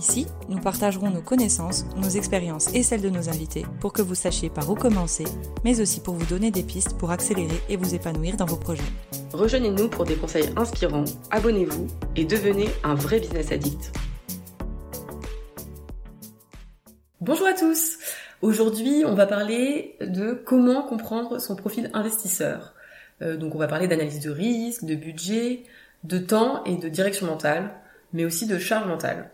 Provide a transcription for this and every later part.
Ici, nous partagerons nos connaissances, nos expériences et celles de nos invités pour que vous sachiez par où commencer, mais aussi pour vous donner des pistes pour accélérer et vous épanouir dans vos projets. Rejoignez-nous pour des conseils inspirants, abonnez-vous et devenez un vrai business addict. Bonjour à tous Aujourd'hui, on va parler de comment comprendre son profil investisseur. Euh, donc on va parler d'analyse de risque, de budget, de temps et de direction mentale, mais aussi de charge mentale.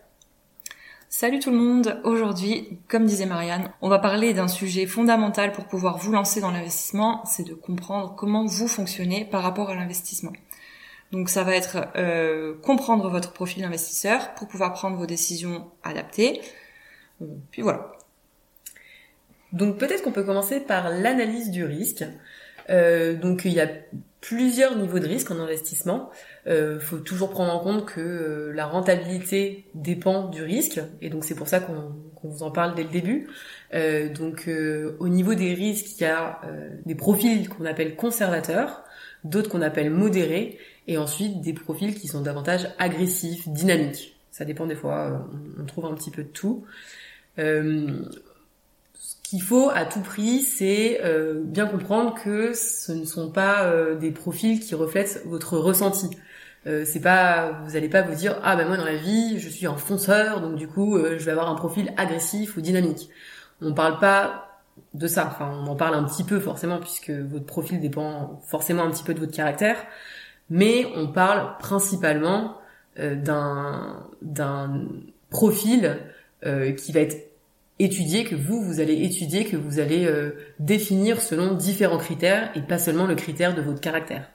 Salut tout le monde, aujourd'hui, comme disait Marianne, on va parler d'un sujet fondamental pour pouvoir vous lancer dans l'investissement, c'est de comprendre comment vous fonctionnez par rapport à l'investissement. Donc ça va être euh, comprendre votre profil investisseur pour pouvoir prendre vos décisions adaptées. Puis voilà. Donc peut-être qu'on peut commencer par l'analyse du risque. Euh, donc il y a plusieurs niveaux de risque en investissement. Il euh, faut toujours prendre en compte que euh, la rentabilité dépend du risque, et donc c'est pour ça qu'on vous en parle dès le début. Euh, donc au niveau des risques, il y a des profils qu'on appelle conservateurs, d'autres qu'on appelle modérés, et ensuite des profils qui sont davantage agressifs, dynamiques. Ça dépend des fois, on, trouve un petit peu de tout qu'il faut à tout prix, c'est euh, bien comprendre que ce ne sont pas euh, des profils qui reflètent votre ressenti. Euh, c'est pas, vous allez pas vous dire ah ben moi dans la vie je suis un fonceur donc du coup je vais avoir un profil agressif ou dynamique. On parle pas de ça. Enfin on en parle un petit peu forcément puisque votre profil dépend forcément un petit peu de votre caractère, mais on parle principalement d'un d'un profil qui va être étudier, que vous, vous allez étudier, que vous allez euh, définir selon différents critères et pas seulement le critère de votre caractère.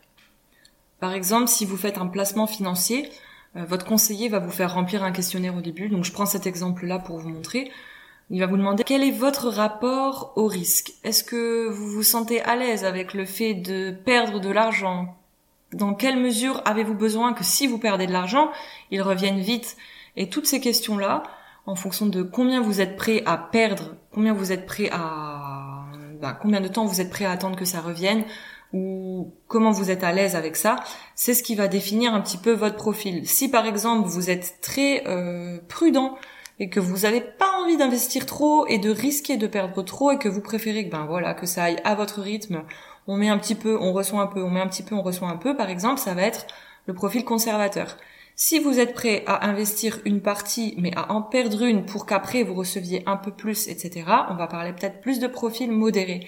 Par exemple, si vous faites un placement financier, euh, votre conseiller va vous faire remplir un questionnaire au début. Donc je prends cet exemple-là pour vous montrer. Il va vous demander quel est votre rapport au risque? Est-ce que vous vous sentez à l'aise avec le fait de perdre de l'argent? Dans quelle mesure avez-vous besoin que si vous perdez de l'argent, il revienne vite? Et toutes ces questions-là, en fonction de combien vous êtes prêt à perdre, combien vous êtes prêt à, bah, combien de temps vous êtes prêt à attendre que ça revienne, ou comment vous êtes à l'aise avec ça, c'est ce qui va définir un petit peu votre profil. Si par exemple vous êtes très euh, prudent et que vous n'avez pas envie d'investir trop et de risquer de perdre trop et que vous préférez que ben voilà que ça aille à votre rythme, on met un petit peu, on reçoit un peu, on met un petit peu, on reçoit un peu, par exemple, ça va être le profil conservateur. Si vous êtes prêt à investir une partie, mais à en perdre une pour qu'après vous receviez un peu plus, etc., on va parler peut-être plus de profil modéré.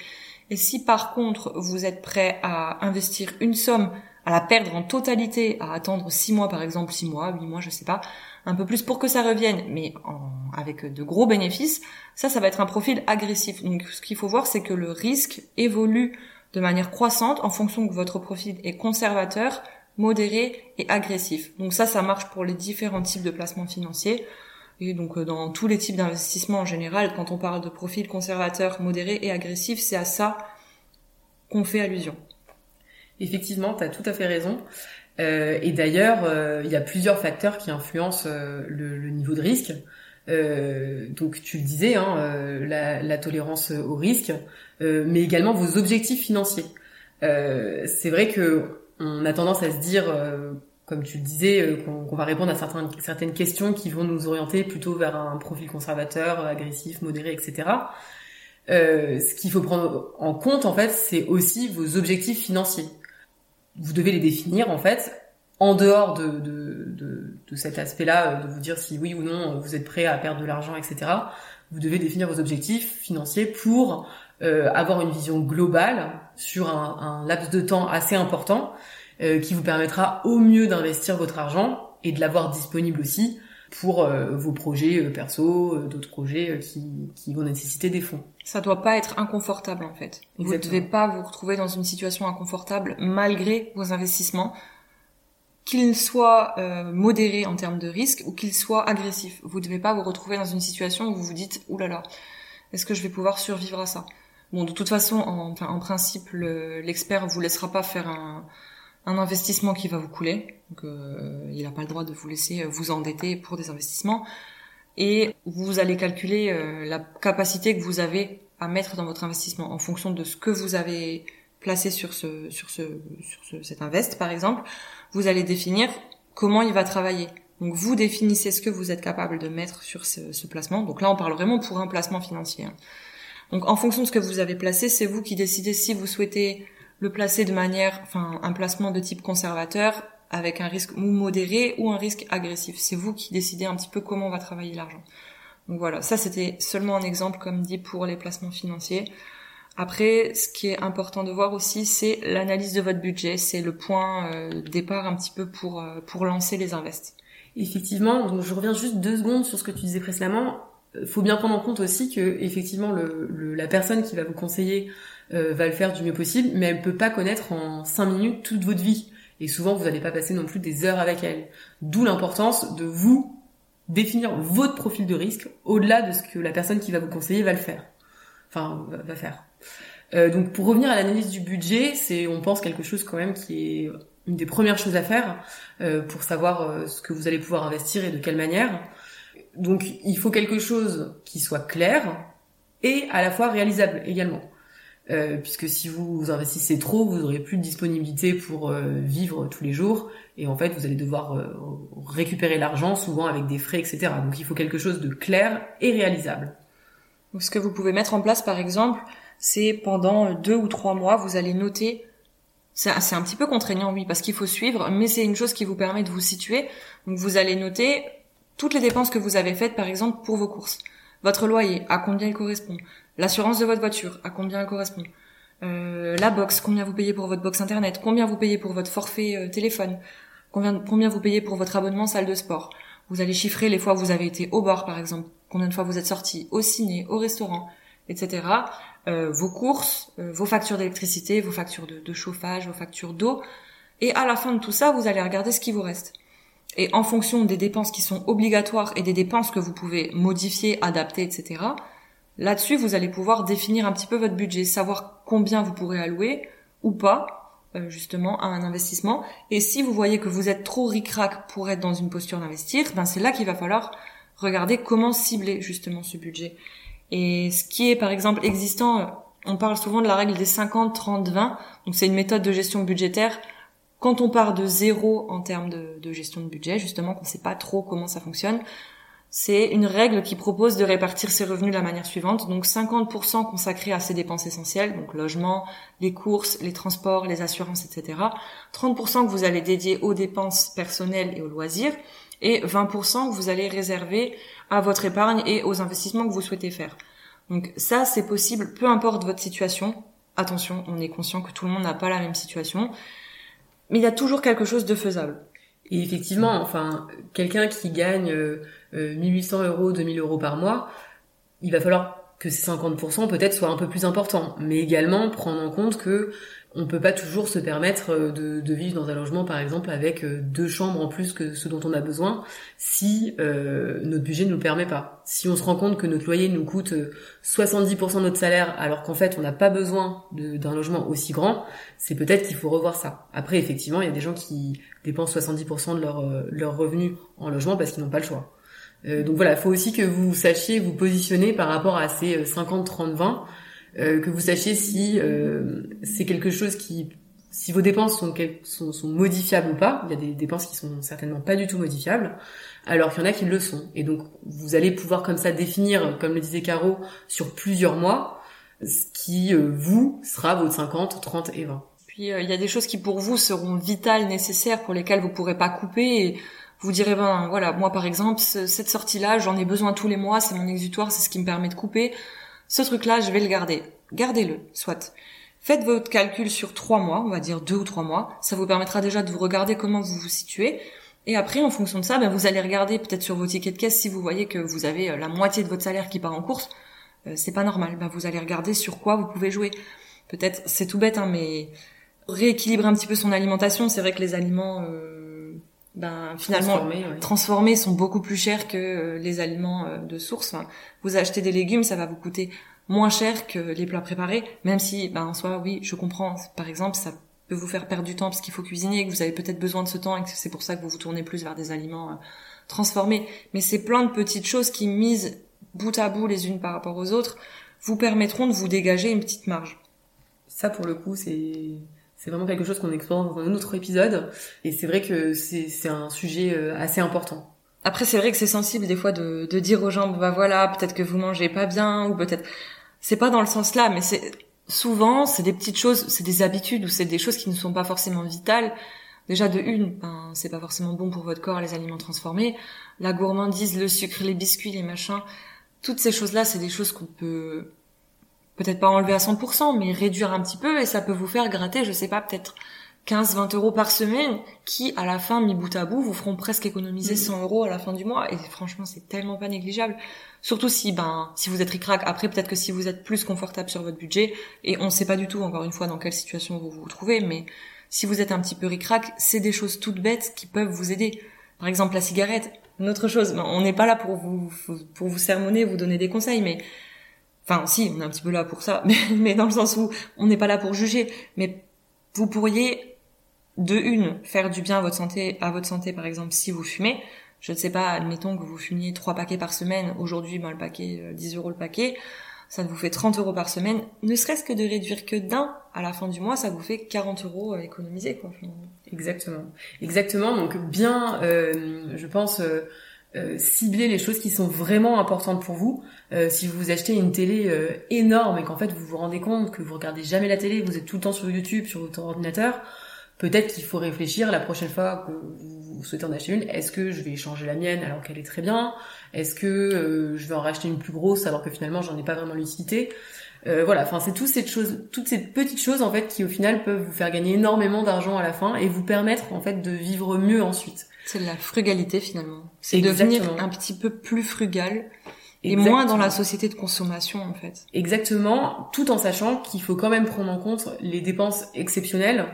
Et si par contre vous êtes prêt à investir une somme, à la perdre en totalité, à attendre six mois par exemple, six mois, huit mois, je sais pas, un peu plus pour que ça revienne, mais avec de gros bénéfices, ça, ça va être un profil agressif. Donc ce qu'il faut voir, c'est que le risque évolue de manière croissante en fonction que votre profil est conservateur, modéré et agressif. Donc ça, ça marche pour les différents types de placements financiers. Et donc euh, dans tous les types d'investissements en général, quand on parle de profil conservateur, modéré et agressif, c'est à ça qu'on fait allusion. Effectivement, tu as tout à fait raison. Euh, et d'ailleurs, euh, il y a plusieurs facteurs qui influencent le, niveau de risque. donc tu le disais, hein, la, la, tolérance au risque, mais également vos objectifs financiers. c'est vrai que on a tendance à se dire, euh, comme tu le disais, euh, qu'on va répondre à certaines, certaines questions qui vont nous orienter plutôt vers un profil conservateur, agressif, modéré, etc. Euh, ce qu'il faut prendre en compte, en fait, c'est aussi vos objectifs financiers. Vous devez les définir, en fait, en dehors de, de, de, de cet aspect-là, de vous dire si oui ou non vous êtes prêt à perdre de l'argent, etc. Vous devez définir vos objectifs financiers pour euh, avoir une vision globale sur un, un, laps de temps assez important euh, qui vous permettra au mieux d'investir votre argent et de l'avoir disponible aussi pour euh, vos projets perso, d'autres projets qui, qui, vont nécessiter des fonds. Ça doit pas être inconfortable en fait. Vous ne devez pas vous retrouver dans une situation inconfortable malgré vos investissements, qu'ils soient euh, modérés en termes de risque ou qu'ils soient agressifs. Vous devez pas vous retrouver dans une situation où vous vous dites oulala, est-ce que je vais pouvoir survivre à ça? Bon, de toute façon, en, en principe, l'expert vous laissera pas faire un, investissement qui va vous couler. Donc, euh, il n'a pas le droit de vous laisser vous endetter pour des investissements. Et vous allez calculer la capacité que vous avez à mettre dans votre investissement en fonction de ce que vous avez placé sur ce sur ce sur ce, cet invest par exemple. Vous allez définir comment il va travailler. Donc vous définissez ce que vous êtes capable de mettre sur ce, ce placement. Donc là on parle vraiment pour un placement financier. Hein. Donc en fonction de ce que vous avez placé, c'est vous qui décidez si vous souhaitez le placer de manière, enfin un placement de type conservateur avec un risque modéré ou un risque agressif. C'est vous qui décidez un petit peu comment va travailler l'argent. Donc voilà, ça c'était seulement un exemple comme dit pour les placements financiers. Après, ce qui est important de voir aussi, c'est l'analyse de votre budget. C'est le point euh, départ un petit peu pour euh, pour lancer les invests. Effectivement, donc je reviens juste deux secondes sur ce que tu disais précédemment. Euh, faut bien prendre en compte aussi que effectivement le, la personne qui va vous conseiller va le faire du mieux possible, mais elle peut pas connaître en cinq minutes toute votre vie. Et souvent, vous n'allez pas passer non plus des heures avec elle. D'où l'importance de vous définir votre profil de risque au-delà de ce que la personne qui va vous conseiller va le faire. Enfin, va, faire. Euh, donc pour revenir à l'analyse du budget, c'est on pense quelque chose quand même qui est une des premières choses à faire euh, pour savoir euh, ce que vous allez pouvoir investir et de quelle manière. Donc il faut quelque chose qui soit clair et à la fois réalisable également. Euh, puisque si vous investissez trop, vous n'aurez plus de disponibilité pour euh, vivre tous les jours, et en fait vous allez devoir euh, récupérer l'argent, souvent avec des frais, etc. Donc il faut quelque chose de clair et réalisable. Donc, ce que vous pouvez mettre en place, par exemple, c'est pendant deux ou trois mois, vous allez noter. C'est un petit peu contraignant, oui, parce qu'il faut suivre, mais c'est une chose qui vous permet de vous situer. Donc vous allez noter toutes les dépenses que vous avez faites, par exemple, pour vos courses. Votre loyer, à combien il correspond? L'assurance de votre voiture, à combien elle correspond euh, La box, combien vous payez pour votre box internet Combien vous payez pour votre forfait euh, téléphone combien, combien vous payez pour votre abonnement salle de sport Vous allez chiffrer les fois où vous avez été au bar, par exemple. Combien de fois vous êtes sorti au ciné, au restaurant, etc. Euh, vos courses, vos factures d'électricité, vos factures de, de chauffage, vos factures d'eau. Et à la fin de tout ça, vous allez regarder ce qui vous reste. Et en fonction des dépenses qui sont obligatoires et des dépenses que vous pouvez modifier, adapter, etc., Là-dessus, vous allez pouvoir définir un petit peu votre budget, savoir combien vous pourrez allouer ou pas, euh, justement, à un investissement. Et si vous voyez que vous êtes trop ric-rac pour être dans une posture d'investir, ben c'est là qu'il va falloir regarder comment cibler justement ce budget. Et ce qui est par exemple existant, euh, on parle souvent de la règle des 50, 30, 20. Donc c'est une méthode de gestion budgétaire. Quand on part de zéro en termes de, de gestion de budget, justement, qu'on ne sait pas trop comment ça fonctionne, c'est une règle qui propose de répartir ses revenus de la manière suivante. Donc 50% consacrés à ses dépenses essentielles, donc logement, les courses, les transports, les assurances, etc. 30% que vous allez dédier aux dépenses personnelles et aux loisirs. Et 20% que vous allez réserver à votre épargne et aux investissements que vous souhaitez faire. Donc ça, c'est possible, peu importe votre situation. Attention, on est conscient que tout le monde n'a pas la même situation. Mais il y a toujours quelque chose de faisable. Et effectivement, enfin, quelqu'un qui gagne 1800 euh, euros, 2000 euros par mois, il va falloir que ces 50% peut-être soient un peu plus importants, mais également prendre en compte que on peut pas toujours se permettre euh, de, vivre dans un logement, par exemple, avec euh, deux chambres en plus que ce dont on a besoin, si euh, notre budget ne nous permet pas. Si on se rend compte que notre loyer nous coûte 70% de notre salaire, alors qu'en fait on n'a pas besoin d'un logement aussi grand, c'est peut-être qu'il faut revoir ça. Après, effectivement, il y a des gens qui dépensent 70% de leur, leur revenu en logement parce qu'ils n'ont pas le choix. donc voilà, il faut aussi que vous sachiez vous positionner par rapport à ces 50, 30, 20 euh, que vous sachiez si euh, c'est quelque chose qui, si vos dépenses sont, sont, sont, modifiables ou pas. Il y a des dépenses qui sont certainement pas du tout modifiables, alors qu'il y en a qui le sont. Et donc vous allez pouvoir comme ça définir, comme le disait Caro, sur plusieurs mois, ce qui euh, vous sera votre 50, 30 et 20. Puis il y a des choses qui pour vous seront vitales, nécessaires, pour lesquelles vous pourrez pas couper. Et vous direz ben voilà, moi par exemple, cette sortie-là, j'en ai besoin tous les mois, c'est mon exutoire, c'est ce qui me permet de couper ce truc-là, je vais le garder. Gardez-le, soit. Faites votre calcul sur trois mois, on va dire deux ou trois mois. Ça vous permettra déjà de vous regarder comment vous vous situez. Et après, en fonction de ça, ben, vous allez regarder peut-être sur vos tickets de caisse si vous voyez que vous avez euh, la moitié de votre salaire qui part en course. Euh, c'est pas normal. Ben, vous allez regarder sur quoi vous pouvez jouer. Peut-être, c'est tout bête, hein, mais rééquilibrer un petit peu son alimentation. C'est vrai que les aliments, euh, ben finalement transformés, sont beaucoup plus chers que les aliments de source. vous achetez des légumes, ça va vous coûter moins cher que les plats préparés, même si, ben, en soi, oui, je comprends. Par exemple, ça peut vous faire perdre du temps parce qu'il faut cuisiner, que vous avez peut-être besoin de ce temps et que c'est pour ça que vous vous tournez plus vers des aliments euh, transformés. Mais c'est plein de petites choses qui mises bout à bout les unes par rapport aux autres vous permettront de vous dégager une petite marge. Ça, pour le coup, c'est c'est vraiment quelque chose qu'on explore dans un autre épisode. Et c'est vrai que c'est un sujet euh, assez important. Après, c'est vrai que c'est sensible des fois de, de dire aux gens, bah voilà, peut-être que vous mangez pas bien, ou peut-être... C'est pas dans le sens là, mais c'est souvent, c'est des petites choses, c'est des habitudes, ou c'est des choses qui ne sont pas forcément vitales. Déjà, de une, ben, c'est pas forcément bon pour votre corps, les aliments transformés. La gourmandise, le sucre, les biscuits, les machins, toutes ces choses-là, c'est des choses qu'on peut peut-être pas enlever à 100%, mais réduire un petit peu et ça peut vous faire gratter, je sais pas, peut-être 15, 20 euros par semaine qui, à la fin, mis bout à bout, vous feront presque économiser 100 euros à la fin du mois. Et franchement, c'est tellement pas négligeable. Surtout si, ben, si vous êtes ricrac. Après, peut-être que si vous êtes plus confortable sur votre budget, et on sait pas du tout, encore une fois, dans quelle situation vous vous trouvez, mais si vous êtes un petit peu ricrac, c'est des choses toutes bêtes qui peuvent vous aider. Par exemple, la cigarette. Une autre chose, on n'est pas là pour vous, pour vous sermonner, vous donner des conseils, mais Enfin, si, on est un petit peu là pour ça, mais, mais dans le sens où on n'est pas là pour juger. Mais vous pourriez, de une, faire du bien à votre santé, à votre santé, par exemple, si vous fumez. Je ne sais pas, admettons que vous fumiez trois paquets par semaine. Aujourd'hui, ben, le paquet, 10 euh, euros le paquet. Ça vous fait 30 euros par semaine. Ne serait-ce que de réduire que d'un à la fin du mois, ça vous fait 40 euros à économiser, quoi. Exactement. Exactement. Donc, bien, euh, je pense, euh, euh, cibler les choses qui sont vraiment importantes pour vous. Euh, si vous achetez une télé euh, énorme et qu'en fait vous vous rendez compte que vous regardez jamais la télé, vous êtes tout le temps sur YouTube, sur votre ordinateur, peut-être qu'il faut réfléchir la prochaine fois que vous souhaitez en acheter une, est-ce que je vais changer la mienne alors qu'elle est très bien? Est-ce que je vais en racheter une plus grosse alors que finalement j'en ai pas vraiment l'utilité? Voilà, enfin c'est toutes ces choses, toutes ces petites choses en fait qui au final peuvent vous faire gagner énormément d'argent à la fin et vous permettre en fait de vivre mieux ensuite. C'est la frugalité finalement. C'est devenir un petit peu plus frugal et moins dans la société de consommation en fait. Exactement, tout en sachant qu'il faut quand même prendre en compte les dépenses exceptionnelles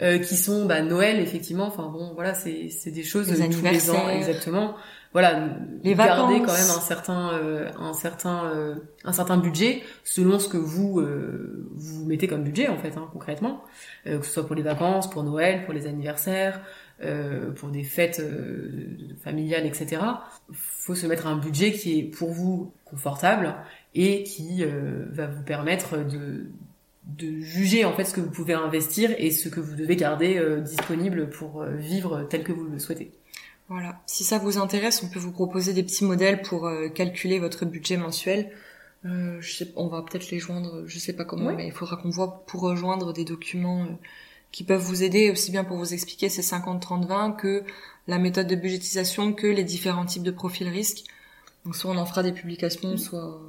euh, qui sont bah, Noël effectivement. Enfin bon, voilà, c'est c'est des choses les tous les ans exactement. Voilà, les garder quand même un certain euh, un certain euh, un certain budget selon ce que vous euh, vous mettez comme budget en fait hein, concrètement, que ce soit pour les vacances, pour Noël, pour les anniversaires. Euh, pour des fêtes euh, familiales, etc. Faut se mettre un budget qui est pour vous confortable et qui euh, va vous permettre de de juger en fait ce que vous pouvez investir et ce que vous devez garder disponible pour vivre tel que vous le souhaitez. Voilà. Si ça vous intéresse, on peut vous proposer des petits modèles pour calculer votre budget mensuel. Euh, je sais, on va peut-être les joindre, je sais pas comment, mais il faudra qu'on voit pour rejoindre des documents qui peuvent vous aider aussi bien pour vous expliquer ces 50-30-20 que la méthode de budgétisation, que les différents types de profils risques. Donc soit on en fera des publications, soit...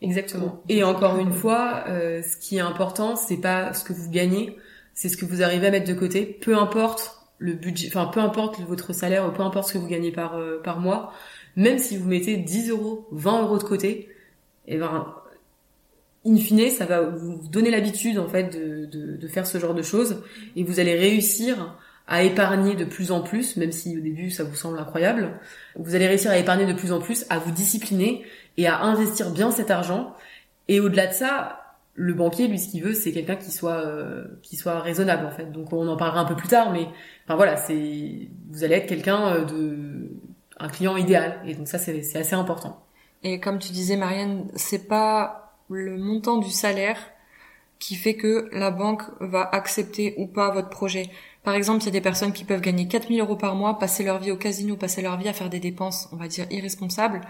Exactement. Et encore une fois, euh, ce qui est important, c'est pas ce que vous gagnez, c'est ce que vous arrivez à mettre de côté. Peu importe le budget, enfin peu importe votre salaire, peu importe ce que vous gagnez par euh, par mois, même si vous mettez 10 euros, 20 euros de côté, et eh ben in fine, ça va vous donner l'habitude en fait de, de, de, faire ce genre de choses et vous allez réussir à épargner de plus en plus, même si au début ça vous semble incroyable. Vous allez réussir à épargner de plus en plus, à vous discipliner et à investir bien cet argent. Et au-delà de ça, le banquier, lui, ce qu'il veut, c'est quelqu'un qui soit euh, qui soit raisonnable en fait. Donc on en parlera un peu plus tard, mais enfin voilà, c'est vous allez être quelqu'un euh, de un client idéal. Et donc ça, c'est assez important. Et comme tu disais, Marianne, c'est pas le montant du salaire qui fait que la banque va accepter ou pas votre projet. Par exemple, il y a des personnes qui peuvent gagner 4000 euros par mois, passer leur vie au casino, passer leur vie à faire des dépenses, on va dire, irresponsables,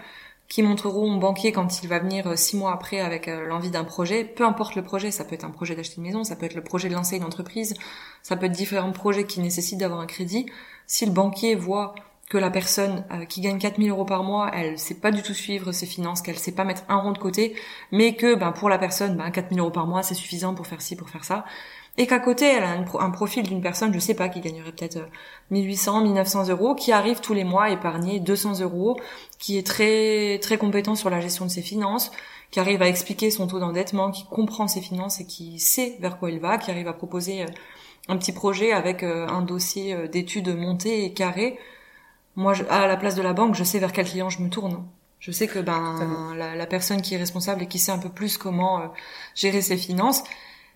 qui montreront au banquier quand il va venir euh, six mois après avec euh, l'envie d'un projet, peu importe le projet, ça peut être un projet d'acheter une maison, ça peut être le projet de lancer une entreprise, ça peut être différents projets qui nécessitent d'avoir un crédit. Si le banquier voit que la personne euh, qui gagne 4000 euros par mois, elle sait pas du tout suivre ses finances, qu'elle sait pas mettre un rond de côté, mais que ben pour la personne, ben 4000 euros par mois, c'est suffisant pour faire ci, pour faire ça, et qu'à côté, elle a un, profil d'une personne, je sais pas, qui gagnerait peut-être 1800, euh, 1900 euros, qui arrive tous les mois à épargner 200 euros, qui est très très compétent sur la gestion de ses finances, qui arrive à expliquer son taux d'endettement, qui comprend ses finances et qui sait vers quoi il va, qui arrive à proposer euh, un petit projet avec un dossier d'études monté et carré moi, à la place de la banque, je sais vers quel client je me tourne. Je sais que ben la, personne qui est responsable et qui sait un peu plus comment euh, gérer ses finances,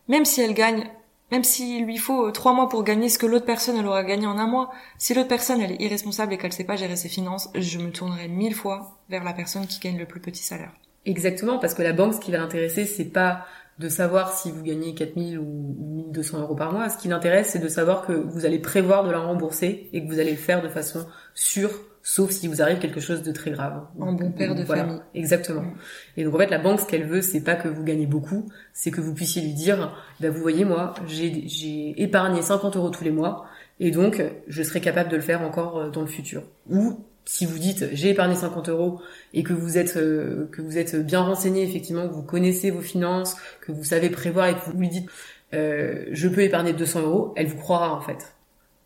même si elle gagne Même s'il lui faut trois mois pour gagner ce que l'autre personne elle aura gagné en un mois, si l'autre personne elle est irresponsable et qu'elle sait pas gérer ses finances, je me tournerai mille fois vers la personne qui gagne le plus petit salaire. Exactement, parce que la banque, ce qui va l'intéresser, c'est pas de savoir si vous gagnez 4000 ou 1200 euros par mois. Ce qui l'intéresse, c'est de savoir que vous allez prévoir de la rembourser et que vous allez le faire de façon sûre, sauf si vous arrive quelque chose de très grave. Un bon père de famille. Exactement. Mm. Et donc en fait, la banque, ce qu'elle veut, c'est pas que vous gagnez beaucoup, c'est que vous puissiez lui dire, bah, vous voyez, moi, j'ai, épargné 50 euros tous les mois, et donc je serai capable de le faire encore euh, dans le futur. Ou si vous dites j'ai épargné 50 euros et que vous êtes euh, que vous êtes bien renseigné effectivement que vous connaissez vos finances que vous savez prévoir et que vous lui dites euh, je peux épargner 200 euros elle vous croira en fait.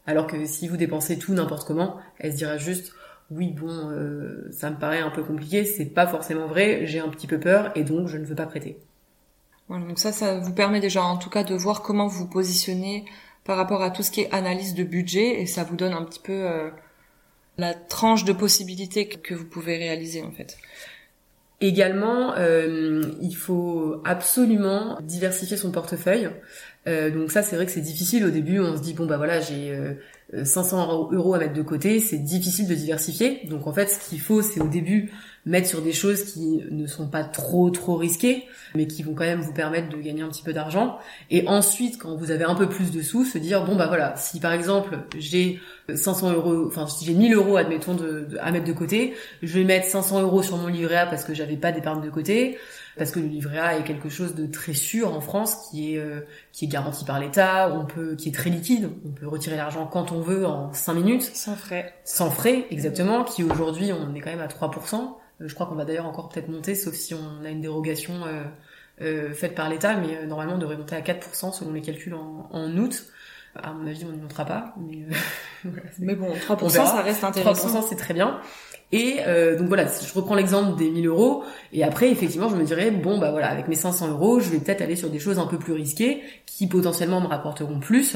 Alors que si vous dépensez tout n'importe comment elle se dira juste oui bon euh, ça me paraît un peu compliqué c'est pas forcément vrai j'ai un petit peu peur et donc je ne veux pas prêter. Voilà donc ça ça vous permet déjà en tout cas de voir comment vous positionnez par rapport à tout ce qui est analyse de budget et ça vous donne un petit peu la tranche de possibilités que vous pouvez réaliser en fait. Également, euh, il faut absolument diversifier son portefeuille. Euh, donc ça, c'est vrai que c'est difficile au début. On se dit bon bah voilà, j'ai 500 euh, euros à mettre de côté, c'est difficile de diversifier. Donc en fait, ce qu'il faut, c'est au début mettre sur des choses qui ne sont pas trop trop risquées, mais qui vont quand même vous permettre de gagner un petit peu d'argent. Et ensuite, quand vous avez un peu plus de sous, se dire bon bah voilà, si par exemple j'ai 500 euros, enfin si j'ai 1000 euros admettons de, à mettre de côté, je vais mettre 500 euros sur mon livret A parce que j'avais pas d'épargne de côté parce que le livret A est quelque chose de très sûr en France, qui est euh, qui est garanti par l'État, on peut, qui est très liquide, on peut retirer l'argent quand on veut en 5 minutes, sans frais, sans frais exactement, qui aujourd'hui on est quand même à 3%. Euh, je crois qu'on va d'ailleurs encore peut-être monter, sauf si on a une dérogation euh, euh faite par l'État, mais normalement on devrait monter à 4% selon les calculs en, en août. À mon avis, on n'y montera pas, mais, mais bon, 3% ça reste intéressant. 3% c'est très bien. Et euh, donc voilà, je reprends l'exemple des 1000 euros, et après effectivement je me dirais bon bah voilà avec mes 500 euros, je vais peut-être aller sur des choses un peu plus risquées qui potentiellement me rapporteront plus.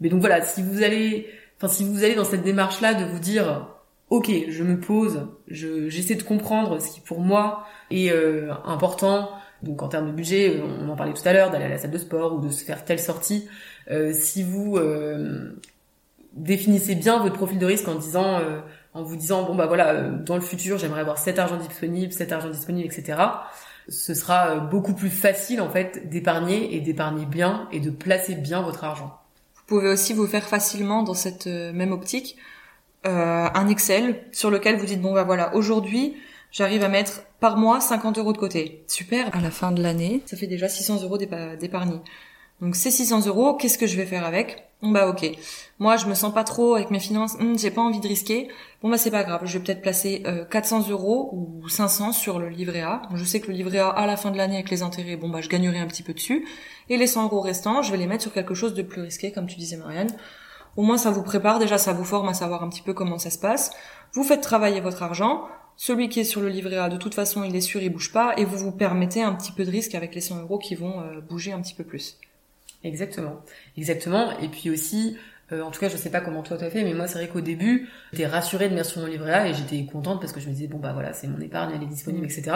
Mais donc voilà, si vous allez, enfin si vous allez dans cette démarche là de vous dire ok, je me pose, je, j'essaie de comprendre ce qui pour moi est euh, important. Donc en termes de budget, on en parlait tout à l'heure, d'aller à la salle de sport ou de se faire telle sortie. Euh, si vous euh, définissez bien votre profil de risque en disant en vous disant bon bah voilà euh, dans le futur j'aimerais avoir cet argent disponible, cet argent disponible, etc. Ce sera euh, beaucoup plus facile en fait d'épargner et d'épargner bien et de placer bien votre argent. Vous pouvez aussi vous faire facilement dans cette euh, même optique euh, un Excel sur lequel vous dites bon bah voilà aujourd'hui j'arrive à mettre par mois 50 euros de côté. Super. À la fin de l'année, ça fait déjà 600 euros d'épargne. Donc ces 600 euros, qu'est-ce que je vais faire avec? Bon bah ok. Moi je me sens pas trop avec mes finances, hmm, j'ai pas envie de risquer. Bon bah c'est pas grave, je vais peut-être placer 400 euh, euros ou 500 sur le livret A. Je sais que le livret A à la fin de l'année avec les intérêts, bon bah je gagnerai un petit peu dessus. Et les 100 euros restants, je vais les mettre sur quelque chose de plus risqué, comme tu disais Marianne. Au moins ça vous prépare, déjà ça vous forme à savoir un petit peu comment ça se passe. Vous faites travailler votre argent. Celui qui est sur le livret A, de toute façon, il est sûr, il bouge pas, et vous vous permettez un petit peu de risque avec les 100 euros qui vont euh, bouger un petit peu plus. Exactement, exactement. Et puis aussi, euh, en tout cas, je sais pas comment toi t'as fait, mais moi c'est vrai qu'au début, j'étais rassurée de mettre sur mon livret A et j'étais contente parce que je me disais bon bah voilà, c'est mon épargne, elle est disponible, etc.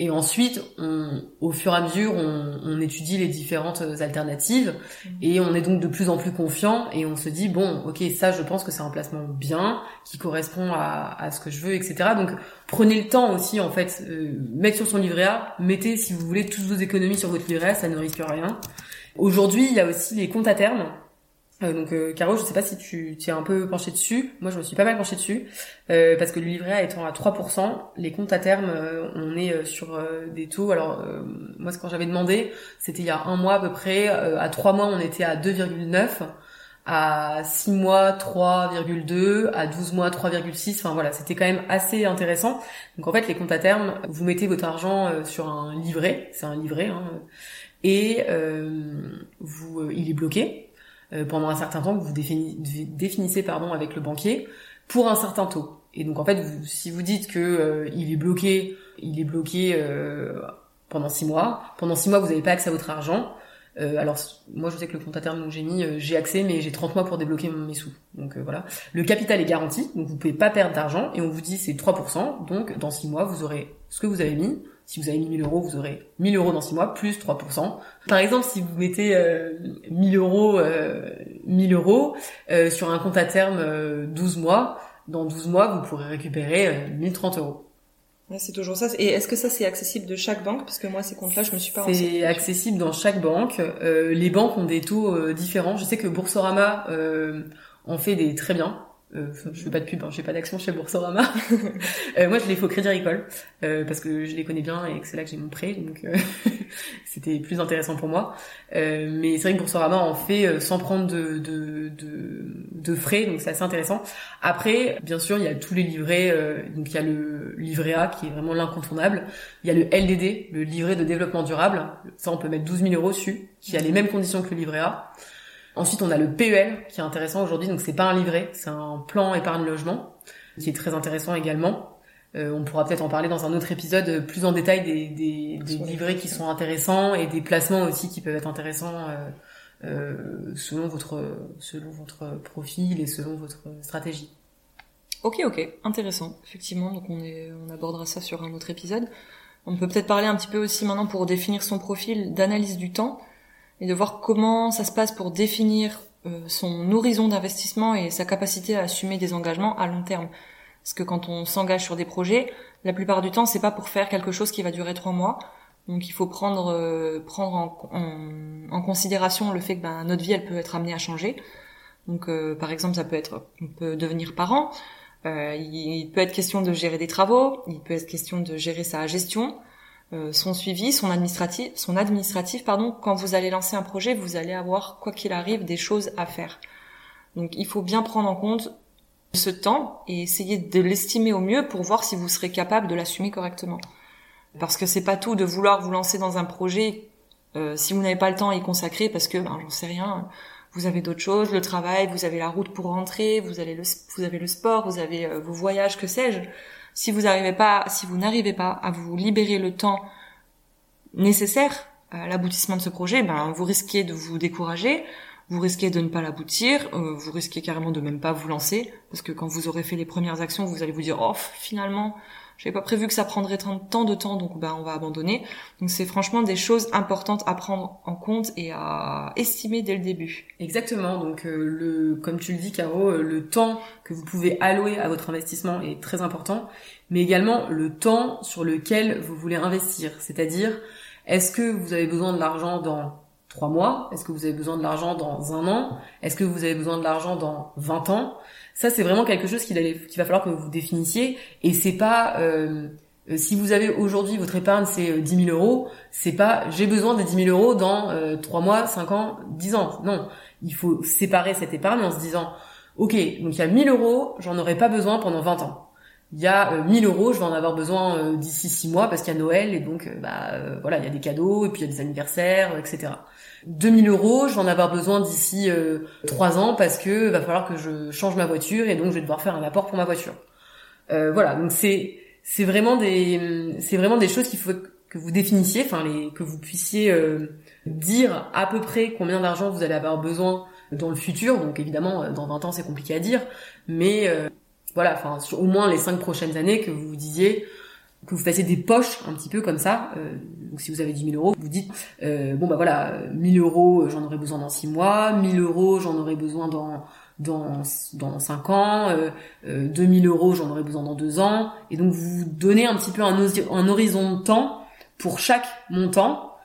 Et ensuite, on, au fur et à mesure, on, on étudie les différentes alternatives et on est donc de plus en plus confiant et on se dit bon, ok, ça, je pense que c'est un placement bien qui correspond à, à, ce que je veux, etc. Donc prenez le temps aussi en fait, euh, mettre sur son livret A, mettez si vous voulez toutes vos économies sur votre livret A, ça ne risque rien. Aujourd'hui, il y a aussi les comptes à terme. Euh, donc euh, Caro, je sais pas si tu t'es un peu penché dessus. Moi, je me suis pas mal penché dessus euh, parce que le livret A étant à 3%, les comptes à terme, euh, on est sur des taux. Alors moi, quand j'avais demandé, c'était il y a un mois à peu près. à 3 mois, on était à 2,9. À 6 mois, 3,2. À 12 mois, 3,6. Enfin voilà, c'était quand même assez intéressant. Donc en fait, les comptes à terme, vous mettez votre argent sur un livret. C'est un livret. Hein, et euh, vous, euh, il est bloqué euh, pendant un certain temps que vous définissez, pardon avec le banquier pour un certain taux. Et donc en fait, si vous dites que il est bloqué, il est bloqué pendant six mois. Pendant six mois, vous n'avez pas accès à votre argent. alors moi je sais que le compte à terme j'ai mis j'ai accès mais j'ai 30 mois pour débloquer mes sous. Donc voilà. Le capital est garanti, donc vous pouvez pas perdre d'argent et on vous dit c'est 3%, donc dans six mois vous aurez ce que vous avez mis Si vous avez mis 1000 euros, vous aurez 1000 euros dans 6 mois, plus 3%. Par exemple, si vous mettez euh, 1000 euros, euh, 1000 euros euh, sur un compte à terme 12 mois, dans 12 mois, vous pourrez récupérer 1030 euros. Ouais, c'est toujours ça. Et est-ce que ça c'est accessible de chaque banque? Parce que moi ces comptes-là, je me suis pas C'est accessible dans chaque banque. les banques ont des taux différents. Je sais que Boursorama en fait des très bien. Euh, je fais pas de pub, hein, je fais pas d'action chez Boursorama. euh, moi, je les fais au Crédit Agricole euh, parce que je les connais bien et que c'est là que j'ai mon prêt, donc euh, c'était plus intéressant pour moi. Euh, mais c'est vrai que Boursorama en fait euh, sans prendre de, de, de, de frais, donc c'est assez intéressant. Après, bien sûr, il y a tous les livrets. donc il y a le livret A qui est vraiment l'incontournable. Il y a le LDD, le livret de développement durable. Ça, on peut mettre 12 000 euros dessus, qui a les mêmes conditions que le livret A. Ensuite, on a le PEL qui est intéressant aujourd'hui. Donc, c'est pas un livret, c'est un plan épargne logement qui est très intéressant également. Euh, on pourra peut-être en parler dans un autre épisode plus en détail des, des, des livrets qui sont intéressants et des placements aussi qui peuvent être intéressants euh, euh, selon votre selon votre profil et selon votre stratégie. Ok, ok, intéressant. Effectivement, donc on est on abordera ça sur un autre épisode. On peut peut-être parler un petit peu aussi maintenant pour définir son profil d'analyse du temps et de voir comment ça se passe pour définir euh, son horizon d'investissement et sa capacité à assumer des engagements à long terme. Parce que quand on s'engage sur des projets, la plupart du temps, c'est pas pour faire quelque chose qui va durer trois mois. Donc il faut prendre euh, prendre en, en, considération le fait que ben, notre vie elle peut être amenée à changer. Donc euh, par exemple ça peut être on peut devenir parent, il, il, peut être question de gérer des travaux, il peut être question de gérer sa gestion, euh, son suivi, son administratif, son administratif, pardon, quand vous allez lancer un projet, vous allez avoir, quoi qu'il arrive, des choses à faire. Donc il faut bien prendre en compte ce temps et essayer de l'estimer au mieux pour voir si vous serez capable de l'assumer correctement. Parce que c'est pas tout de vouloir vous lancer dans un projet euh, si vous n'avez pas le temps à y consacrer parce que ben, j'en sais rien, vous avez d'autres choses, le travail, vous avez la route pour rentrer, vous avez le, vous avez le sport, vous avez euh, vos voyages, que sais-je. Si vous n'arrivez pas, à vous libérer le temps nécessaire à l'aboutissement de ce projet, ben vous risquez de vous décourager, vous risquez de ne pas l'aboutir, euh, vous risquez carrément de même pas vous lancer, parce que quand vous aurez fait les premières actions, vous allez vous dire oh finalement j'avais pas prévu que ça prendrait tant de temps, donc ben on va abandonner. Donc c'est franchement des choses importantes à prendre en compte et à estimer dès le début. Exactement. Donc euh, le, comme tu le dis, Caro, euh, le temps que vous pouvez allouer à votre investissement est très important, mais également le temps sur lequel vous voulez investir. C'est-à-dire, est-ce que vous avez besoin de l'argent dans trois mois Est-ce que vous avez besoin de l'argent dans un an? Est-ce que vous avez besoin de l'argent dans 20 ans? Ça, c'est vraiment quelque chose qu'il va falloir que vous définissiez. Et c'est pas euh, euh, si vous avez aujourd'hui votre épargne c'est 10 euh, 000 euros, c'est pas j'ai besoin des 10 000 euros dans euh, 3 mois, 5 ans, 10 ans. Non, il faut séparer cette épargne en se disant ok donc il y a 1000 euros, j'en aurai pas besoin pendant 20 ans. Il y a 1000 euros, je vais en avoir besoin d'ici 6 mois parce qu'il y a Noël et donc bah voilà il y a des cadeaux et puis il y a des anniversaires etc. 2000 euros, je vais en avoir besoin d'ici euh, 3 ans parce que va falloir que je change ma voiture et donc je vais devoir faire un apport pour ma voiture. Euh, voilà, donc c'est c'est vraiment des c'est vraiment des choses qu'il faut que vous définissiez, enfin les que vous puissiez euh, dire à peu près combien d'argent vous allez avoir besoin dans le futur. Donc évidemment, dans 20 ans, c'est compliqué à dire, mais voilà, enfin au moins les 5 prochaines années que vous vous disiez que vous fassiez des poches un petit peu comme ça. Euh, donc si vous avez 10 000 euros, vous dites euh, bon bah voilà, 1000 euros j'en aurai besoin dans 6 mois, 1000 euros j'en aurai besoin dans dans dans 5 ans, euh, 2000 euh, euros j'en aurai besoin dans 2 ans, et donc vous donnez un petit peu un, un horizon de temps pour chaque montant,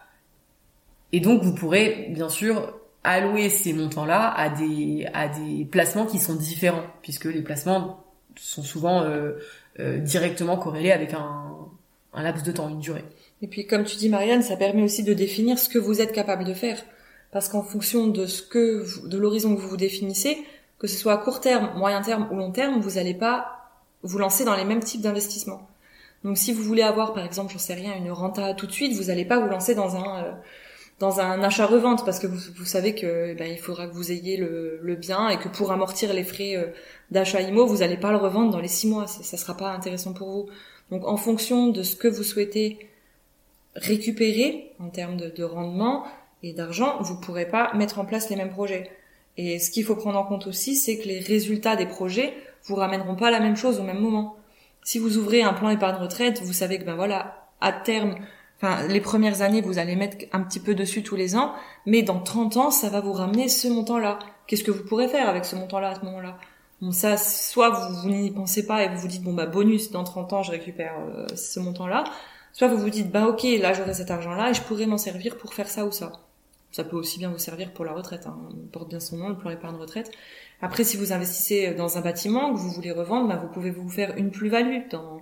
et donc vous pourrez bien sûr allouer ces montants-là à des à des placements qui sont différents, puisque les placements sont souvent euh, euh, directement corrélé avec un, un laps de temps, une durée. Et puis, comme tu dis, Marianne, ça permet aussi de définir ce que vous êtes capable de faire. Parce qu'en fonction de ce que, de l'horizon que vous vous définissez, que ce soit à court terme, moyen terme ou long terme, vous n'allez pas vous lancer dans les mêmes types d'investissements. Donc, si vous voulez avoir, par exemple, j'en sais rien, une renta tout de suite, vous n'allez pas vous lancer dans un, euh, dans un achat-revente parce que vous, vous savez que ben, il faudra que vous ayez le, le, bien et que pour amortir les frais euh, d'achat IMO, vous n'allez pas le revendre dans les six mois, ça, ça sera pas intéressant pour vous. Donc en fonction de ce que vous souhaitez récupérer en termes de, de rendement et d'argent, vous pourrez pas mettre en place les mêmes projets. Et ce qu'il faut prendre en compte aussi, c'est que les résultats des projets vous ramèneront pas la même chose au même moment. Si vous ouvrez un plan épargne retraite, vous savez que ben voilà, à terme, enfin les premières années, vous allez mettre un petit peu dessus tous les ans, mais dans 30 ans, ça va vous ramener ce montant-là. Qu'est-ce que vous pourrez faire avec ce montant-là à ce moment-là? Bon, ça, soit vous, vous n'y pensez pas et vous vous dites bon bah bonus dans 30 ans, je récupère euh, ce montant-là, soit vous vous dites bah ok là j'aurai cet argent-là et je pourrais m'en servir pour faire ça ou ça. Ça peut aussi bien vous servir pour la retraite, hein. on porte bien son nom, le plan épargne retraite. Après, si vous investissez dans un bâtiment que vous voulez revendre, bah, vous pouvez vous faire une plus-value dans,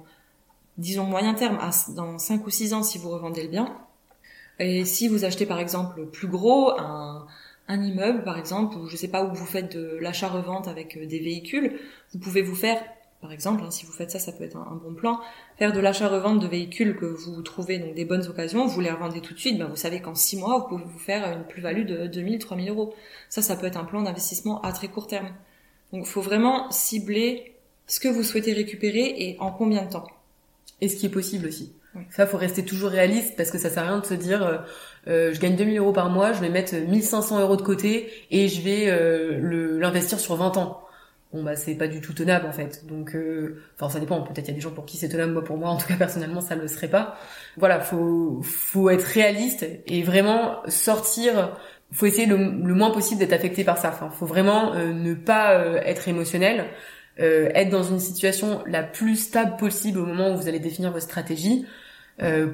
disons, moyen terme, dans 5 ou 6 ans si vous revendez le bien. Et si vous achetez par exemple plus gros, un, un immeuble par exemple, ou je sais pas où vous faites de l'achat-revente avec euh, des véhicules, vous pouvez vous faire, par exemple, hein, si vous faites ça, ça peut être un, bon plan, faire de l'achat-revente de véhicules que vous trouvez donc des bonnes occasions, vous les revendez tout de suite, ben vous savez qu'en 6 mois, vous pouvez vous faire une plus-value de 2000, 3000 euros. Ça, ça peut être un plan d'investissement à très court terme. Donc il faut vraiment cibler ce que vous souhaitez récupérer et en combien de temps. Et ce qui est possible aussi. Ça, faut rester toujours réaliste parce que ça sert à rien de se dire euh, euh, je gagne 2000 euros par mois, je vais mettre 1500 euros de côté et je vais euh, l'investir sur 20 ans. Bon bah c'est pas du tout tenable en fait. Donc euh, enfin ça dépend, peut-être il y a des gens pour qui c'est tenable, moi pour moi en tout cas personnellement ça ne le serait pas. Voilà, faut faut être réaliste et vraiment sortir faut essayer le, moins possible d'être affecté par ça. Enfin, faut vraiment ne pas être émotionnel, être dans une situation la plus stable possible au moment où vous allez définir votre stratégie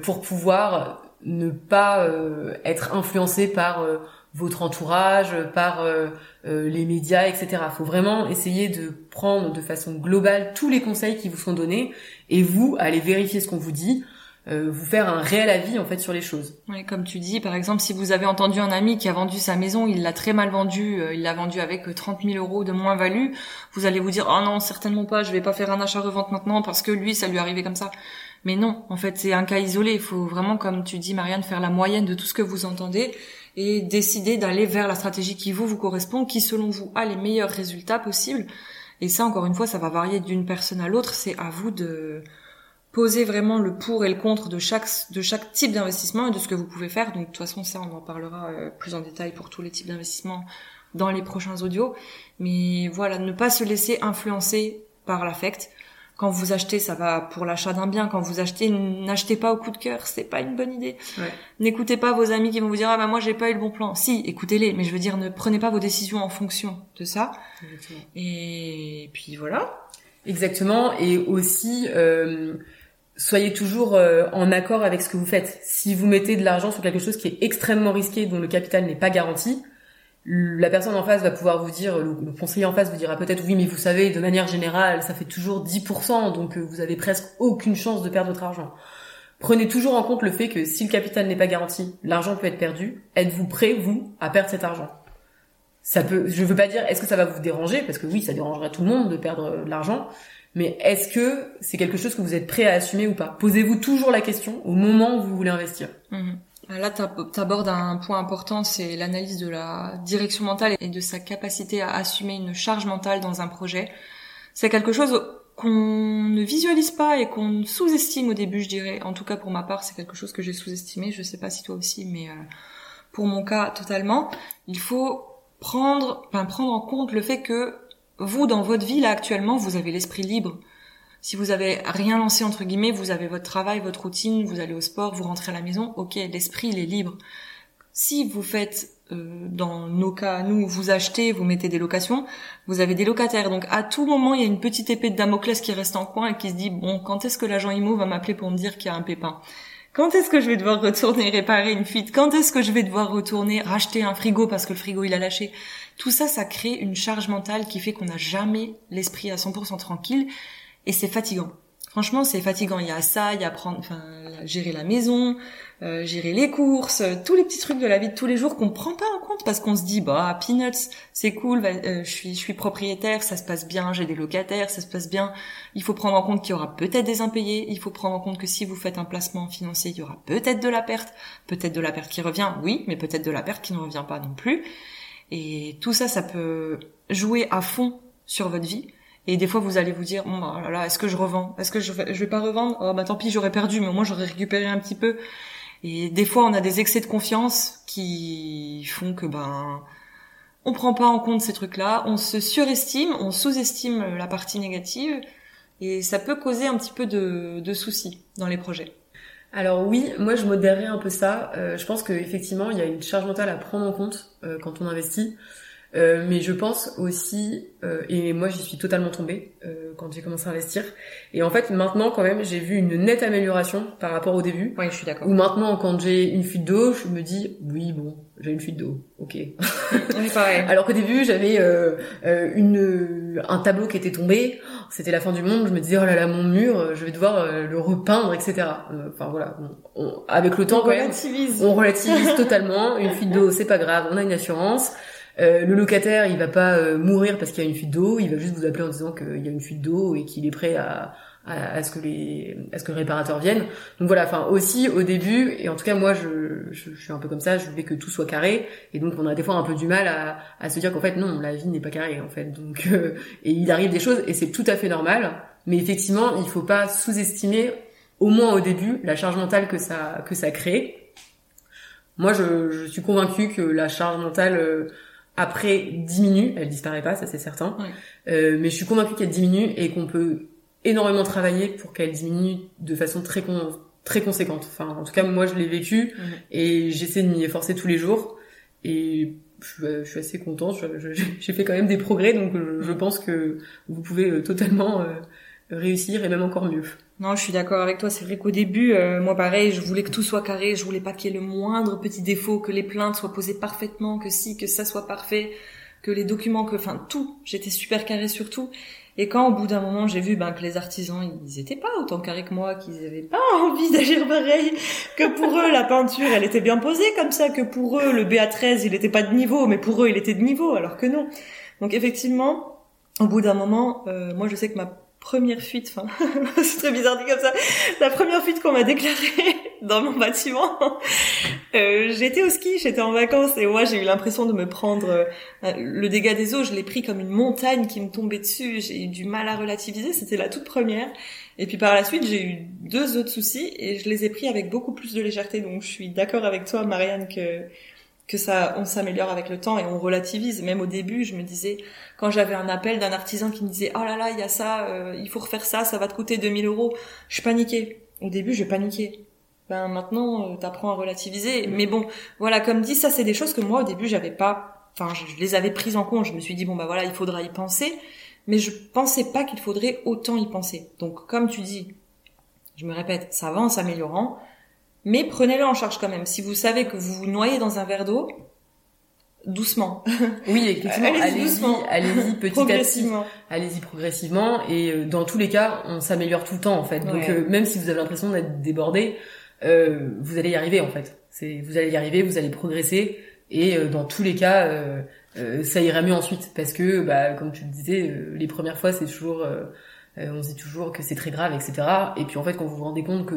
pour pouvoir ne pas euh, être influencé par euh, votre entourage, par euh, les médias, etc. Il faut vraiment essayer de prendre de façon globale tous les conseils qui vous sont donnés et vous aller vérifier ce qu'on vous dit, vous faire un réel avis en fait sur les choses. Oui, comme tu dis, par exemple, si vous avez entendu un ami qui a vendu sa maison, il l'a très mal vendu, il l'a vendu avec 30 000 euros de moins-value, vous allez vous dire, oh non, certainement pas, je vais pas faire un achat-revente maintenant parce que lui, ça lui arrivé comme ça. Mais non, en fait, c'est un cas isolé. Il faut vraiment, comme tu dis, Marianne, faire la moyenne de tout ce que vous entendez et décider d'aller vers la stratégie qui vous vous correspond, qui selon vous a les meilleurs résultats possibles. Et ça, encore une fois, ça va varier d'une personne à l'autre. C'est à vous de poser vraiment le pour et le contre de chaque de chaque type d'investissement et de ce que vous pouvez faire. Donc de toute façon, ça, on en parlera euh, plus en détail pour tous les types d'investissements dans les prochains audios. Mais voilà, ne pas se laisser influencer par l'affect. Quand vous achetez, ça va pour l'achat d'un bien. Quand vous achetez, n'achetez pas au coup de cœur, c'est pas une bonne idée. N'écoutez pas vos amis qui vont vous dire ah bah moi j'ai pas eu le bon plan. Si, écoutez-les, mais je veux dire ne prenez pas vos décisions en fonction de ça. Et puis voilà. Exactement. Et aussi euh, soyez toujours euh, en accord avec ce que vous faites. Si vous mettez de l'argent sur quelque chose qui est extrêmement risqué, dont le capital n'est pas garanti, la personne en face va pouvoir vous dire, le, conseiller en face vous dira peut-être oui, mais vous savez, de manière générale, ça fait toujours 10%, donc euh, vous avez presque aucune chance de perdre votre argent. Prenez toujours en compte le fait que si le capital n'est pas garanti, l'argent peut être perdu. Êtes-vous prêt, vous, à perdre cet argent? Ça peut, je veux pas dire, est-ce que ça va vous déranger? Parce que oui, ça dérangerait tout le monde de perdre de l'argent. Mais est-ce que c'est quelque chose que vous êtes prêt à assumer ou pas? Posez-vous toujours la question au moment où vous voulez investir. Mhm. Là, tu abordes un point important, c'est l'analyse de la direction mentale et de sa capacité à assumer une charge mentale dans un projet. C'est quelque chose qu'on ne visualise pas et qu'on sous-estime au début, je dirais. En tout cas, pour ma part, c'est quelque chose que j'ai sous-estimé. Je sais pas si toi aussi, mais euh, pour mon cas, totalement. Il faut prendre, prendre en compte le fait que vous, dans votre vie, là, actuellement, vous avez l'esprit libre. Si vous avez rien lancé entre guillemets, vous avez votre travail, votre routine, vous allez au sport, vous rentrez à la maison, ok, l'esprit il est libre. Si vous faites euh, dans nos cas, nous, vous achetez, vous mettez des locations, vous avez des locataires. Donc à tout moment, il y a une petite épée de Damoclès qui reste en coin et qui se dit bon, quand est-ce que l'agent IMO va m'appeler pour me dire qu'il y a un pépin? Quand est-ce que je vais devoir retourner réparer une fuite? Quand est-ce que je vais devoir retourner racheter un frigo parce que le frigo il a lâché? Tout ça, ça crée une charge mentale qui fait qu'on n'a jamais l'esprit à 100% tranquille et c'est fatigant. Franchement, c'est fatigant. Il y a ça, il y a prendre, enfin, gérer la maison, euh, gérer les courses, euh, tous les petits trucs de la vie de tous les jours qu'on prend pas en compte parce qu'on se dit, bah, peanuts, c'est cool, euh, je suis, je suis propriétaire, ça se passe bien, j'ai des locataires, ça se passe bien. Il faut prendre en compte qu'il y aura peut-être des impayés. Il faut prendre en compte que si vous faites un placement financier, il y aura peut-être de la perte, peut-être de la perte qui revient, oui, mais peut-être de la perte qui ne revient pas non plus. Et tout ça, ça peut jouer à fond sur votre vie. Et des fois, vous allez vous dire, bah, là, là est-ce que je revends? Est-ce que je vais, vais pas revendre? Oh, bah tant pis, j'aurais perdu, mais au moins j'aurais récupéré un petit peu. Et des fois, on a des excès de confiance qui font que ben on prend pas en compte ces trucs-là, on se surestime, on sous-estime la partie négative, et ça peut causer un petit peu de, de soucis dans les projets. Alors oui, moi je modérerais un peu ça. Euh, je pense qu'effectivement, il y a une charge mentale à prendre en compte euh, quand on investit. Euh, mais je pense aussi, euh, et moi j'y suis totalement tombée euh, quand j'ai commencé à investir, et en fait maintenant quand même j'ai vu une nette amélioration par rapport au début. Oui, je suis d'accord. Ou maintenant quand j'ai une fuite d'eau, je me dis oui bon, j'ai une fuite d'eau, ok. On est pareil. Alors qu'au début j'avais une un tableau qui était tombé, c'était la fin du monde, je me disais oh là là mon mur, je vais devoir le repeindre, etc. Enfin voilà, on, avec le temps on quand relativise. même, on relativise totalement. Une fuite d'eau c'est pas grave, on a une assurance. Euh, le locataire, il va pas euh, mourir parce qu'il y a une fuite d'eau, il va juste vous appeler en disant qu'il y a une fuite d'eau et qu'il est prêt à, à, ce que les à ce que le réparateur vienne. Donc voilà, enfin aussi au début et en tout cas moi je, je, suis un peu comme ça, je voulais que tout soit carré et donc on a des fois un peu du mal à, à se dire qu'en fait non, la vie n'est pas carrée en fait. Donc euh, et il arrive des choses et c'est tout à fait normal, mais effectivement, il faut pas sous-estimer au moins au début la charge mentale que ça que ça crée. Moi je, je suis convaincue que la charge mentale après diminue, elle disparaît pas, ça c'est certain. Euh, mais je suis convaincue qu'elle diminue et qu'on peut énormément travailler pour qu'elle diminue de façon très très conséquente. Enfin, en tout cas, moi je l'ai vécu et j'essaie de m'y efforcer tous les jours et je suis, assez contente. J'ai fait quand même des progrès, donc je, pense que vous pouvez euh, totalement euh, réussir et même encore mieux. Non, je suis d'accord avec toi. C'est vrai qu'au début, euh, moi pareil, je voulais que tout soit carré. Je voulais pas qu'il y ait le moindre petit défaut, que les plaintes soient posées parfaitement, que si, que ça soit parfait, que les documents, que, enfin tout. J'étais super carré sur tout. Et quand au bout d'un moment j'ai vu ben, que les artisans ils étaient pas autant carrés que moi, qu'ils avaient pas envie d'agir pareil, que pour eux la peinture elle était bien posée comme ça, que pour eux le BA13 il était pas de niveau, mais pour eux il était de niveau, alors que non. Donc effectivement, au bout d'un moment, euh, moi je sais que ma première fuite, c'est très bizarre dit comme ça, la première fuite qu'on m'a déclarée dans mon bâtiment, euh, j'étais au ski, j'étais en vacances et moi j'ai eu l'impression de me prendre euh, le dégât des eaux, je l'ai pris comme une montagne qui me tombait dessus, j'ai eu du mal à relativiser, c'était la toute première. Et puis par la suite, j'ai eu deux autres soucis et je les ai pris avec beaucoup plus de légèreté. Donc je suis d'accord avec toi, Marianne, que que ça, on s'améliore avec le temps et on relativise. Même au début, je me disais, quand j'avais un appel d'un artisan qui me disait, oh là là, il y a ça, euh, il faut refaire ça, ça va te coûter 2000 euros, je paniquais. Au début, je paniquais. Ben maintenant, euh, t'apprends à relativiser. Mais bon, voilà, comme dit, ça c'est des choses que moi au début j'avais pas, enfin, je, les avais prises en compte. Je me suis dit bon bah voilà, il faudra y penser, mais je pensais pas qu'il faudrait autant y penser. Donc comme tu dis, je me répète, ça va en s'améliorant mais prenez-le en charge quand même. Si vous savez que vous vous noyez dans un verre d'eau, doucement. Oui, effectivement, allez-y, allez-y petit à petit. Allez-y progressivement et euh, dans tous les cas, on s'améliore tout le temps en fait. Donc euh, même si vous avez l'impression d'être débordé, euh, vous allez y arriver en fait. C'est vous allez y arriver, vous allez progresser et dans tous les cas ça ira mieux ensuite parce que bah comme tu le disais, les premières fois c'est toujours euh, on se dit toujours que c'est très grave, etc. Et puis en fait, quand vous vous rendez compte que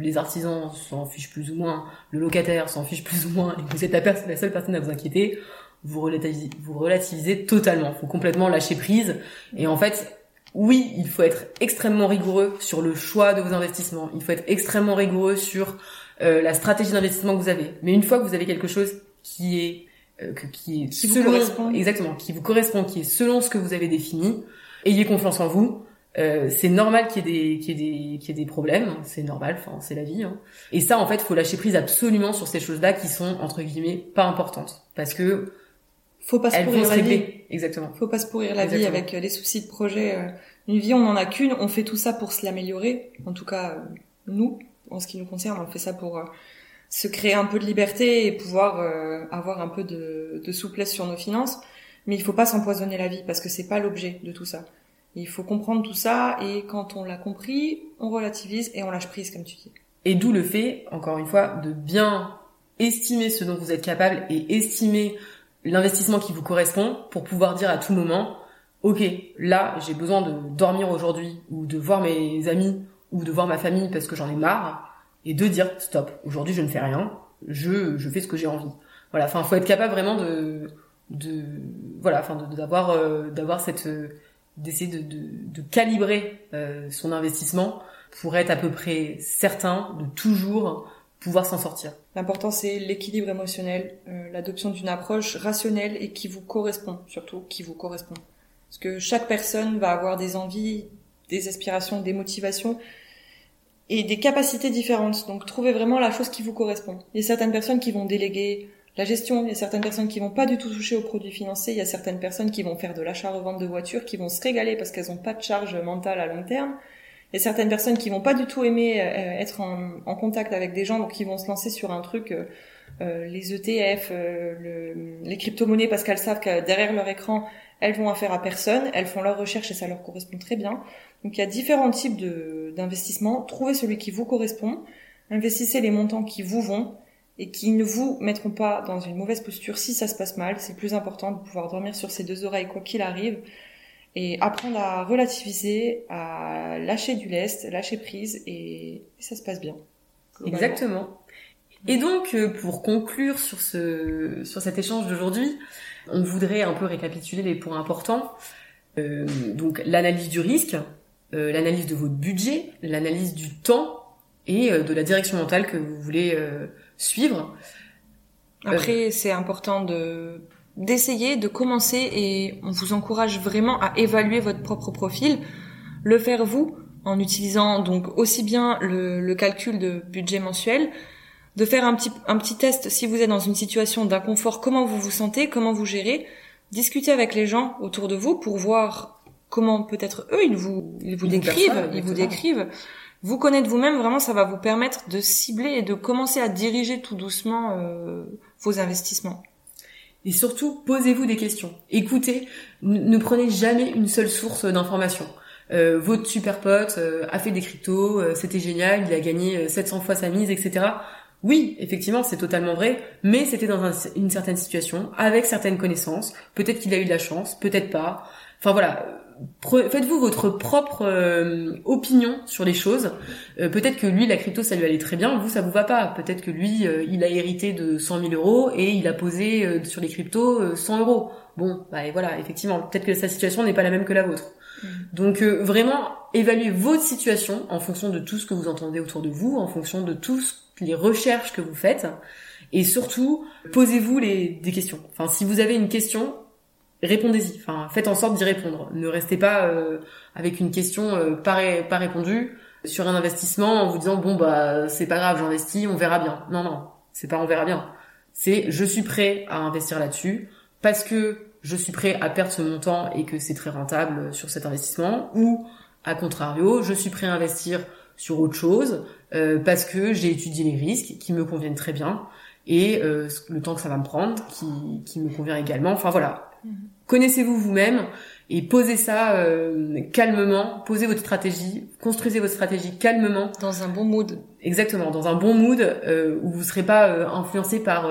les artisans s'en fichent plus ou moins, le locataire s'en fiche plus ou moins, et que vous êtes la, seule personne à vous inquiéter, vous relativisez, vous relativisez totalement. Faut complètement lâcher prise. Et en fait, oui, il faut être extrêmement rigoureux sur le choix de vos investissements. Il faut être extrêmement rigoureux sur euh, la stratégie d'investissement que vous avez. Mais une fois que vous avez quelque chose qui est euh, qui est selon, vous correspond. exactement, qui vous correspond, qui est selon ce que vous avez défini, ayez confiance en vous. Euh, c'est normal qu'il y ait des qu'il y ait des qu'il y ait des problèmes, c'est normal, enfin c'est la vie. Hein. Et ça en fait, faut lâcher prise absolument sur ces choses-là qui sont entre guillemets pas importantes parce que faut pas se pourrir la vie. Exactement. Faut pas se pourrir la vie avec euh, les soucis de projet. Euh. Une vie, on en a qu'une. On fait tout ça pour se l'améliorer. En tout cas, nous, en ce qui nous concerne, on fait ça pour se créer un peu de liberté et pouvoir avoir un peu de, de souplesse sur nos finances. Mais il faut pas s'empoisonner la vie parce que c'est pas l'objet de tout ça. Il faut comprendre tout ça et quand on l'a compris, on relativise et on lâche prise comme tu dis. Et d'où le fait, encore une fois, de bien estimer ce dont vous êtes capable et estimer l'investissement qui vous correspond pour pouvoir dire à tout moment, ok, là j'ai besoin de dormir aujourd'hui ou de voir mes amis ou de voir ma famille parce que j'en ai marre et de dire stop, aujourd'hui je ne fais rien, je, je fais ce que j'ai envie. Voilà, enfin faut être capable vraiment de de voilà enfin d'avoir euh, d'avoir cette d'essayer de, de, de, calibrer euh, son investissement pour être à peu près certain de toujours pouvoir s'en sortir. L'important c'est l'équilibre émotionnel, euh, l'adoption d'une approche rationnelle et qui vous correspond, surtout qui vous correspond. Parce que chaque personne va avoir des envies, des aspirations, des motivations et des capacités différentes. Donc trouvez vraiment la chose qui vous correspond. Il y a certaines personnes qui vont déléguer la gestion, il y a certaines personnes qui vont pas du tout toucher aux produits financiers, il y a certaines personnes qui vont faire de l'achat-revente de voitures, qui vont se régaler parce qu'elles ont pas de charge mentale à long terme. Il y a certaines personnes qui vont pas du tout aimer euh, être en, contact avec des gens, donc qui vont se lancer sur un truc, euh, euh les ETF, euh, les crypto-monnaies, parce qu'elles savent que derrière leur écran, elles vont affaire à personne, elles font leur recherche et ça leur correspond très bien. Donc il y a différents types d'investissements. Trouvez celui qui vous correspond. Investissez les montants qui vous vont et qui ne vous mettront pas dans une mauvaise posture si ça se passe mal. C'est plus important de pouvoir dormir sur ses deux oreilles quoi qu'il arrive et apprendre à relativiser, à lâcher du lest, lâcher prise et, ça se passe bien. Exactement. Et donc, euh, pour conclure sur ce sur cet échange d'aujourd'hui, on voudrait un peu récapituler les points importants. Euh, donc, l'analyse du risque, euh, l'analyse de votre budget, l'analyse du temps et de la direction mentale que vous voulez suivre. Après, c'est important de d'essayer, de commencer et on vous encourage vraiment à évaluer votre propre profil, le faire vous en utilisant donc aussi bien le, le calcul de budget mensuel, de faire un petit un petit test si vous êtes dans une situation d'inconfort, comment vous vous sentez, comment vous gérez, discuter avec les gens autour de vous pour voir comment peut-être eux ils vous ils vous décrivent, ils vous décrivent. Vous connaître vous-même, vraiment, ça va vous permettre de cibler et de commencer à diriger tout doucement euh, vos investissements. Et surtout, posez-vous des questions. Écoutez, ne prenez jamais une seule source d'information. Euh, votre super pote euh, a fait des cryptos, euh, c'était génial, il a gagné 700 fois sa mise, etc. Oui, effectivement, c'est totalement vrai, mais c'était dans une certaine situation, avec certaines connaissances. Peut-être qu'il a eu de la chance, peut-être pas. Enfin voilà, faites-vous votre propre euh, opinion sur les choses. Euh, peut-être que lui, la crypto, ça lui allait très bien, vous, ça vous va pas. Peut-être que lui, euh, il a hérité de 100 000 euros et il a posé sur les cryptos 100 euros. Bon, bah et voilà, effectivement, peut-être que sa situation n'est pas la même que la vôtre. Mm. Donc vraiment, évaluez votre situation en fonction de tout ce que vous entendez autour de vous, en fonction de toutes les recherches que vous faites. Et surtout, posez-vous des questions. Enfin, si vous avez une question, répondez-y. Enfin, faites en sorte d'y répondre. Ne restez pas euh, avec une question euh, pas, pas répondue sur un investissement en vous disant bon bah c'est pas grave, j'investis, on verra bien. Non non, c'est pas on verra bien. C'est je suis prêt à investir là-dessus parce que je suis prêt à perdre ce montant et que c'est très rentable sur cet investissement ou à contrario, je suis prêt à investir sur autre chose euh, parce que j'ai étudié les risques qui me conviennent très bien et euh, le temps que ça va me prendre qui, qui me convient également. Enfin voilà, Connaissez-vous vous-même et posez ça euh, calmement, posez votre stratégie, construisez votre stratégie calmement. Dans un bon mood. Exactement, dans un bon mood euh, où vous ne serez pas euh, influencé par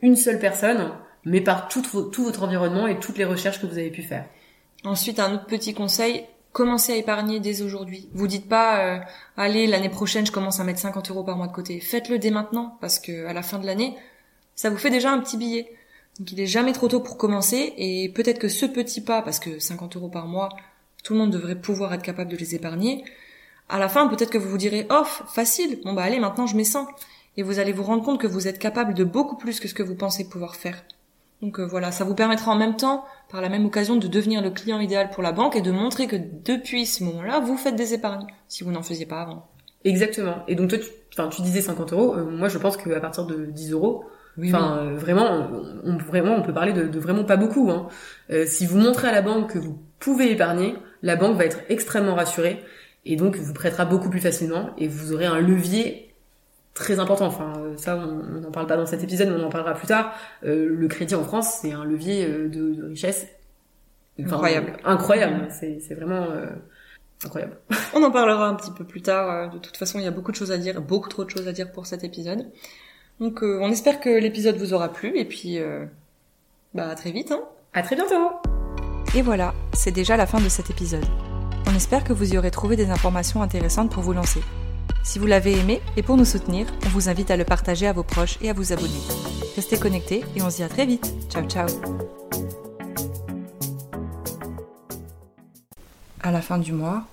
une seule personne, mais par tout, tout votre environnement et toutes les recherches que vous avez pu faire. Ensuite, un autre petit conseil, commencez à épargner dès aujourd'hui. Vous dites pas, allez, l'année prochaine, je commence à mettre 50 euros par mois de côté. Faites-le dès maintenant, parce que à la fin de l'année, ça vous fait déjà un petit billet. Donc il est jamais trop tôt pour commencer et peut-être que ce petit pas, parce que 50 euros par mois, tout le monde devrait pouvoir être capable de les épargner. À la fin, peut-être que vous vous direz, off, facile, bon bah allez, maintenant je mets 100. Et vous allez vous rendre compte que vous êtes capable de beaucoup plus que ce que vous pensez pouvoir faire. Donc euh, voilà, ça vous permettra en même temps, par la même occasion, de devenir le client idéal pour la banque et de montrer que depuis ce moment-là, vous faites des épargnes, si vous n'en faisiez pas avant. Exactement. Et donc toi, tu, tu disais 50 euros. Euh, moi, je pense qu'à partir de 10 euros, enfin, euh, vraiment, on, vraiment, on peut parler de, vraiment pas beaucoup. Hein. Euh, si vous montrez à la banque que vous pouvez épargner, la banque va être extrêmement rassurée et donc vous prêtera beaucoup plus facilement et vous aurez un levier très important. Enfin, euh, ça, on n'en parle pas dans cet épisode, mais on en parlera plus tard. le crédit en France, c'est un levier de, richesse incroyable. Incroyable. C'est vraiment incroyable. on en parlera un petit peu plus tard. De toute façon, il y a beaucoup de choses à dire, beaucoup trop de choses à dire pour cet épisode. Donc euh, on espère que l'épisode vous aura plu et puis euh, bah à très vite. Hein. À très bientôt. Et voilà, c'est déjà la fin de cet épisode. On espère que vous y aurez trouvé des informations intéressantes pour vous lancer. Si vous l'avez aimé et pour nous soutenir, on vous invite à le partager à vos proches et à vous abonner. Restez connectés et on se dit à très vite. Ciao ciao. À la fin du mois,